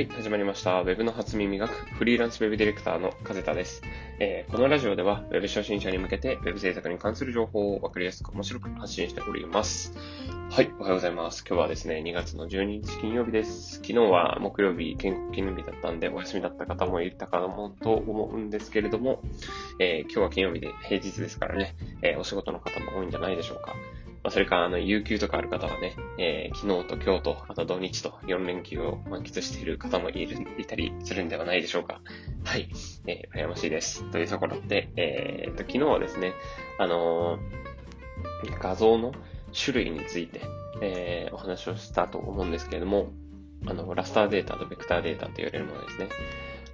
はい、始まりました。Web の初耳学、フリーランス Web ディレクターの風田です。えーこのラジオでは Web 初心者に向けて Web 制作に関する情報を分かりやすく面白く発信しております。はい、おはようございます。今日はですね、2月の12日金曜日です。昨日は木曜日、建国記念日だったんで、お休みだった方もいたかもと思うんですけれども、えー今日は金曜日で平日ですからね、えーお仕事の方も多いんじゃないでしょうか。まあ、それから、あの、有給とかある方はね、えー昨日と今日と、あと土日と4連休を満喫している方もいる、いたりするんではないでしょうか。はい。えー、羨ましいです。というところで、えーと、昨日はですね、あのー画像の種類について、えーお話をしたと思うんですけれども、あの、ラスターデータとベクターデータと言われるものですね。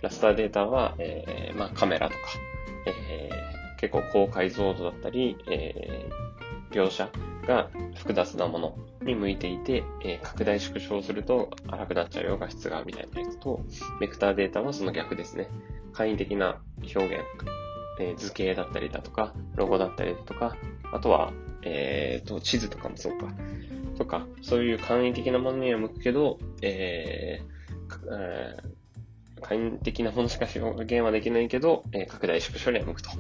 ラスターデータは、えーまあ、カメラとか、えー結構高解像度だったり、えー描写が複雑なものに向いていて、えー拡大縮小すると荒くなっちゃうよ、画質が、みたいなやつと、ベクターデータはその逆ですね。簡易的な表現、えー図形だったりだとか、ロゴだったりだとか、あとは、えーと、地図とかもそうか、とか、そういう簡易的なものには向くけど、えーえー簡易的なものしか表現はできないけど、えー拡大縮小には向くと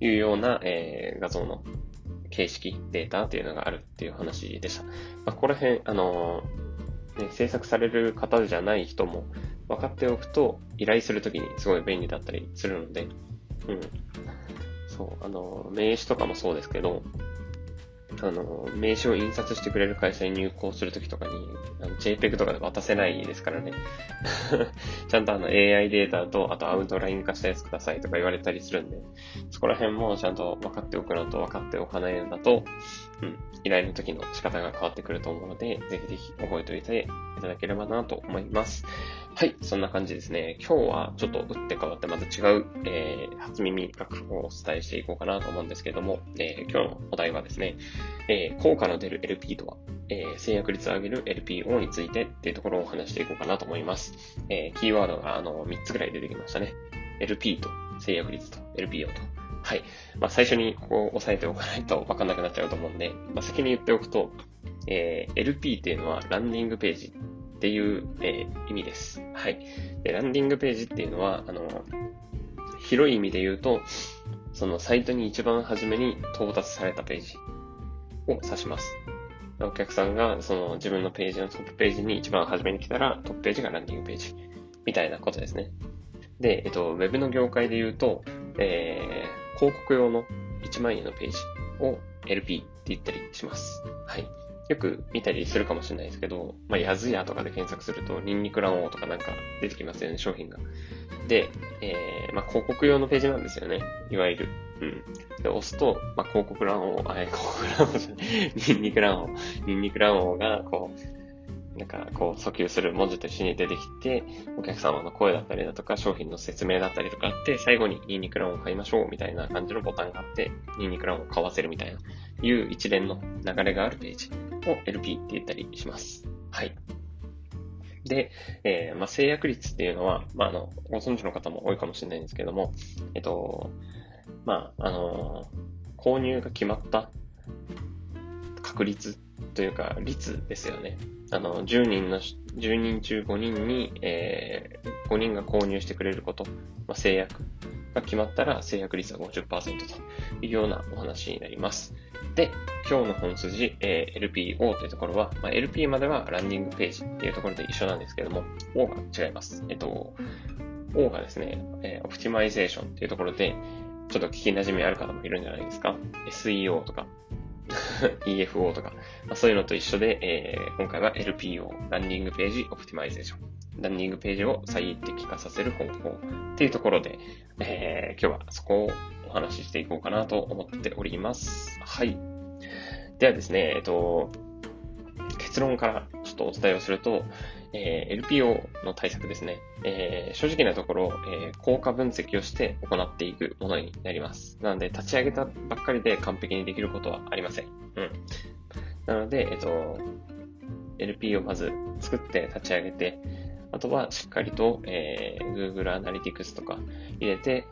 いうような、えー画像の形式、データっていうのがあるっていう話でした。まあ、ここら辺、あのーね、制作される方じゃない人も分かっておくと、依頼するときにすごい便利だったりするので、うん。そう、あのー名刺とかもそうですけど、あの名刺を印刷してくれる会社に入稿するときとかに、JPEG とかで渡せないですからね。ちゃんとあの AI データと、あとアウトライン化したやつくださいとか言われたりするんで、そこら辺もちゃんと分かっておくのと分かっておかないのだと、うん、依頼の時の仕方が変わってくると思うので、ぜひぜひ覚えておいていただければなと思います。はい、そんな感じですね。今日はちょっと打って変わってまた違う、えー、初耳学をお伝えしていこうかなと思うんですけれども、えー今日のお題はですね、えー効果の出る LP とは、えー制約率を上げる LPO についてっていうところをお話していこうかなと思います。えーキーワードがあの3つぐらい出てきましたね。LP と制約率と LPO と。はい。まあ、最初にここを押さえておかないと分かんなくなっちゃうと思うんで、まあ、先に言っておくと、えー LP っていうのはランディングページっていう、えー意味です。はい。で、ランディングページっていうのは、あの、広い意味で言うと、そのサイトに一番初めに到達されたページを指します。お客さんがその自分のページのトップページに一番初めに来たら、トップページがランディングページみたいなことですね。で、えっと、ウェブの業界で言うと、えー広告用の1万円のページを LP って言ったりします。はい。よく見たりするかもしれないですけど、まあ、やずやとかで検索すると、ニンニク卵黄とかなんか出てきますよね、商品が。で、えーまあ、広告用のページなんですよね。いわゆる。うん。で、押すと、まあ、広告卵黄、あ、え 広告卵黄じゃない、ニンニク卵黄、ニンニク卵黄が、こう、なんか、こう、訴求する文字と一緒に出てきて、お客様の声だったりだとか、商品の説明だったりとかあって、最後にニンニク卵黄買いましょうみたいな感じのボタンがあって、ニンニク卵黄買わせるみたいな、いう一連の流れがあるページを LP って言ったりします。はい。で、えーまあ、制約率っていうのは、まあ、あの、ご存知の方も多いかもしれないんですけども、えっと、まあ、あの購入が決まった確率というか、率ですよね。あの、10人の、10人中5人に、えー、5人が購入してくれること、まあ、制約が決まったら制約率は50%というようなお話になります。で、今日の本筋、えー LPO というところは、まあ、LP まではランディングページっていうところで一緒なんですけども、O が違います。えっと、O がですね、えーオプティマイゼーションっていうところで、ちょっと聞き馴染みある方もいるんじゃないですか。SEO とか、EFO とか、まあ、そういうのと一緒で、えー今回は LPO、ランニングページオプティマイゼーション。ランニングページを最適化させる方法っていうところで、えー今日はそこをお話ししていこうかなと思っております。はい。ではですね、えっと、結論からちょっとお伝えをすると、えー LPO の対策ですね。えー正直なところ、えー効果分析をして行っていくものになります。なので、立ち上げたばっかりで完璧にできることはありません。うん。なので、えっと、LP をまず作って立ち上げて、あとはしっかりと、えー Google Analytics とか入れて、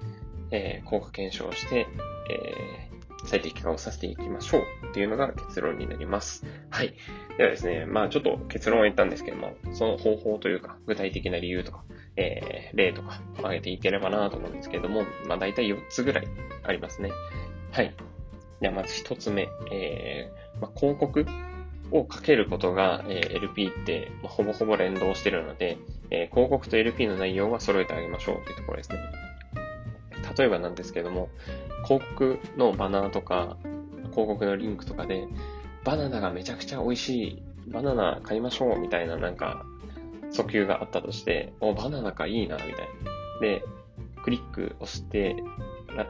えー効果検証して、えー最適化をさせていきましょうっていうのが結論になります。はい。ではですね、まあちょっと結論は言ったんですけども、その方法というか、具体的な理由とか、えー、例とか挙げていければなと思うんですけれども、まあ大体4つぐらいありますね。はい。ではまず1つ目、えー、まあ、広告をかけることが、えー、LP って、まあ、ほぼほぼ連動してるので、えー、広告と LP の内容は揃えてあげましょうというところですね。例えばなんですけども、広告のバナーとか、広告のリンクとかで、バナナがめちゃくちゃ美味しい、バナナ買いましょうみたいななんか、訴求があったとして、お、バナナかいいな、みたいな。で、クリック押して、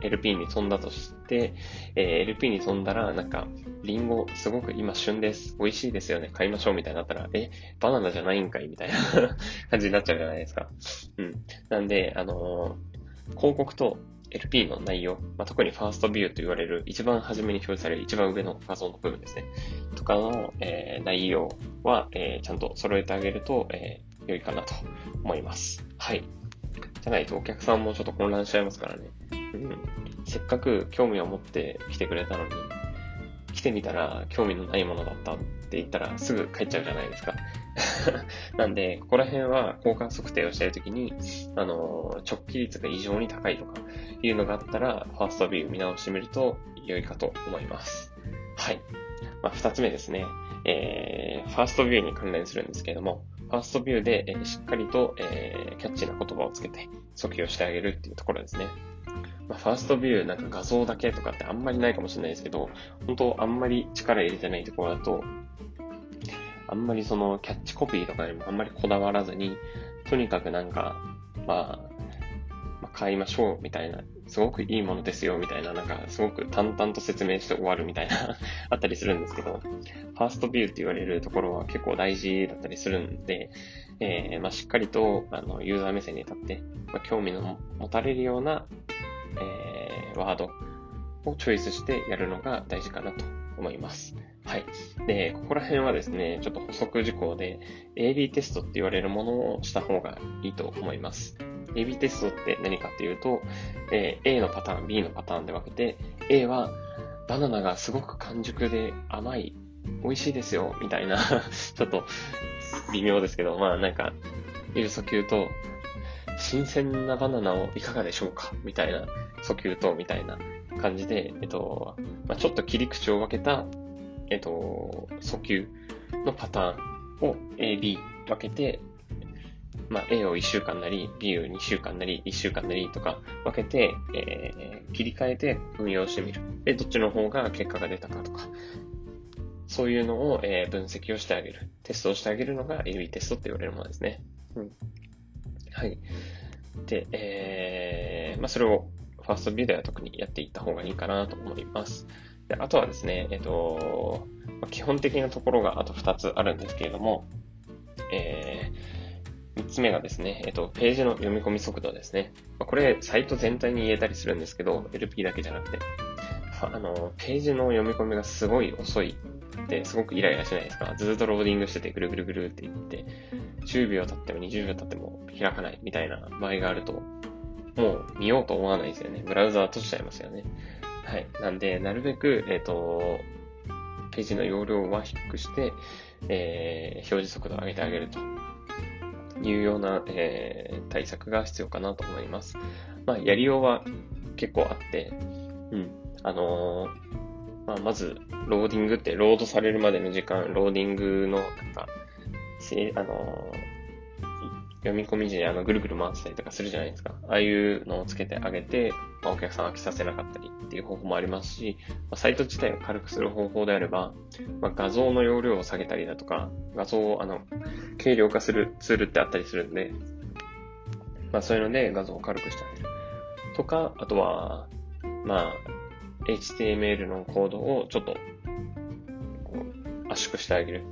LP に飛んだとして、えー、LP に飛んだら、なんか、リンゴすごく今旬です。美味しいですよね。買いましょうみたいになったら、え、バナナじゃないんかいみたいな 感じになっちゃうじゃないですか。うん。なんで、あのー、広告と LP の内容、まあ、特にファーストビューと言われる一番初めに表示される一番上の画像の部分ですね。とかの、えー、内容は、えー、ちゃんと揃えてあげると、えー、良いかなと思います。はい。じゃないとお客さんもちょっと混乱しちゃいますからね。うん。せっかく興味を持って来てくれたのに、来てみたら興味のないものだったって言ったらすぐ帰っちゃうじゃないですか。なんで、ここら辺は効果測定をしているときに、あの、直帰率が異常に高いとかいうのがあったら、ファーストビュー見直してみると良いかと思います。はい。まあ、二つ目ですね。えー、ファーストビューに関連するんですけれども、ファーストビューで、えー、しっかりと、えー、キャッチーな言葉をつけて訴求をしてあげるっていうところですね。まあ、ファーストビューなんか画像だけとかってあんまりないかもしれないですけど、本当あんまり力入れてないところだと、あんまりそのキャッチコピーとかにもあんまりこだわらずに、とにかくなんか、まあ、まあ、買いましょうみたいな、すごくいいものですよみたいな、なんかすごく淡々と説明して終わるみたいな あったりするんですけど、ファーストビューって言われるところは結構大事だったりするんで、えー、まあ、しっかりとあのユーザー目線に立って、まあ、興味の持たれるような、えー、ワードをチョイスしてやるのが大事かなと思います。はい。で、ここら辺はですね、ちょっと補足事項で、AB テストって言われるものをした方がいいと思います。AB テストって何かっていうと、えー、A のパターン、B のパターンで分けて、A はバナナがすごく完熟で甘い、美味しいですよ、みたいな ちょっと微妙ですけど、まあなんか、いう訴求と、新鮮なバナナをいかがでしょうかみたいな訴求と、みたいな感じで、えっと、まあ、ちょっと切り口を分けた、えっと、訴求のパターンを A、B 分けて、まあ、A を1週間なり、B を2週間なり、1週間なりとか分けて、えー、切り替えて運用してみる。で、どっちの方が結果が出たかとか、そういうのを、えー、分析をしてあげる。テストをしてあげるのが AB テストって言われるものですね。うん。はい。で、えー、まあ、それをファーストビューでは特にやっていった方がいいかなと思います。であとはですね、えっ、と、基本的なところがあと2つあるんですけれども、えー、3つ目がですね、えっ、と、ページの読み込み速度ですね。これ、サイト全体に言えたりするんですけど、LP だけじゃなくて、あの、ページの読み込みがすごい遅いってすごくイライラしないですか？ずっとローディングしててぐるぐるぐるって言って、10秒経っても20秒経っても開かないみたいな場合があると、もう見ようと思わないですよね。ブラウザー閉じちゃいますよね。はい。なんで、なるべく、えっ、ー、と、ページの容量は低くして、えー、表示速度を上げてあげるというような、えー、対策が必要かなと思います。まあ、やりようは結構あって、うん。あのー、まあ、まず、ローディングってロードされるまでの時間、ローディングの、なんか、せあの読み込み時にあのぐるぐる回ってたりとかするじゃないですか。ああいうのをつけてあげて、まあ、お客さん飽きさせなかったりっていう方法もありますし、まあ、サイト自体を軽くする方法であれば、まあ、画像の容量を下げたりだとか、画像をあの軽量化するツールってあったりするんで、まあ、そういうので画像を軽くしてあげる。とか、あとは、まあ、HTML のコードをちょっと圧縮してあげる。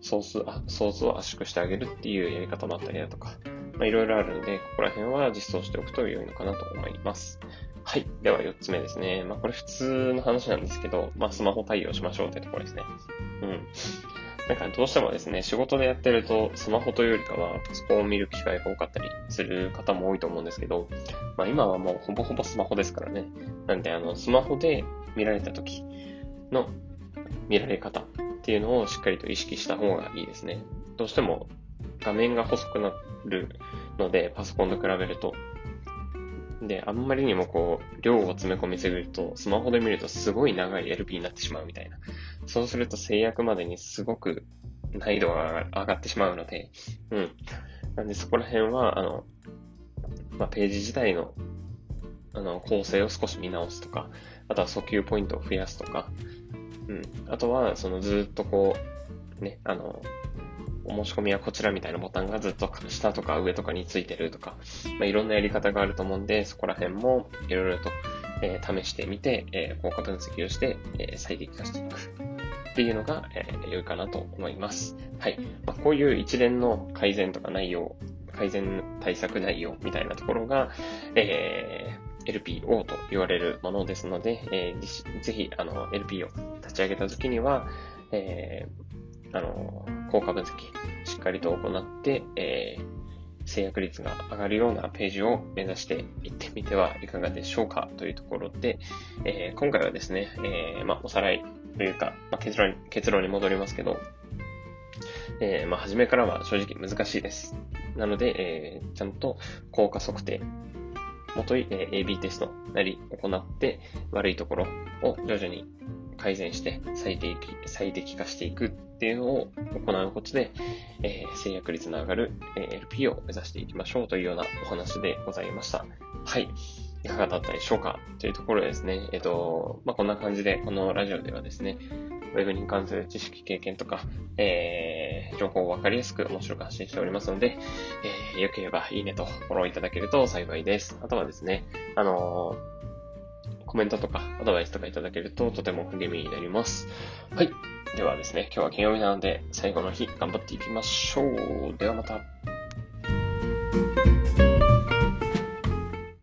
ソース、あ、ソースを圧縮してあげるっていうやり方もあったりだとか、まあ、いろいろあるんで、ここら辺は実装しておくと良いのかなと思います。はい。では4つ目ですね。まあこれ普通の話なんですけど、まあスマホ対応しましょうってところですね。うん。なんかどうしてもですね、仕事でやってるとスマホというよりかはパソコンを見る機会が多かったりする方も多いと思うんですけど、まあ今はもうほぼほぼスマホですからね。なんであのスマホで見られた時の見られ方っていうのをしっかりと意識した方がいいですね。どうしても画面が細くなるので、パソコンと比べると。で、あんまりにもこう、量を詰め込みすぎると、スマホで見るとすごい長い LP になってしまうみたいな。そうすると制約までにすごく難易度が上がってしまうので、うん。なんでそこら辺は、あの、まあ、ページ自体の、あの、構成を少し見直すとか、あとは訴求ポイントを増やすとか、うん。あとは、そのずっとこう、ね、あの、お申し込みはこちらみたいなボタンがずっと下とか上とかについてるとか、まあ、いろんなやり方があると思うんで、そこら辺もいろいろと、えー、試してみて、えー、効果分析をして、えー、最適化していくっていうのが、えー、良いかなと思います。はい。まあ、こういう一連の改善とか内容、改善対策内容みたいなところが、えー、LPO と言われるものですので、えー、ぜひ、あの、LP を立ち上げた時には、えー、あの、効果分析、しっかりと行って、えー、制約率が上がるようなページを目指していってみてはいかがでしょうかというところで、えー、今回はですね、えー、ま、おさらいというか、ま、結論結論に戻りますけど、えー、ま、初めからは正直難しいです。なので、えー、ちゃんと効果測定、もとい、えー、AB テストなり行って、悪いところを徐々に改善して最適最適化していくっていうのを行うことで、えー、制約率の上がる、えー、LP を目指していきましょうというようなお話でございました。はい。いかがだったでしょうか？というところですね。えっ、と、まあ、こんな感じで、このラジオではですね、ウェブに関する知識、経験とか、えー、情報をわかりやすく面白く発信しておりますので、えー、よければいいねとフォローいただけると幸いです。あとはですね、あのー、コメントとかアドバイスとかいただけるととても励みになります。はい。ではですね、今日は金曜日なので最後の日頑張っていきましょう。ではまた。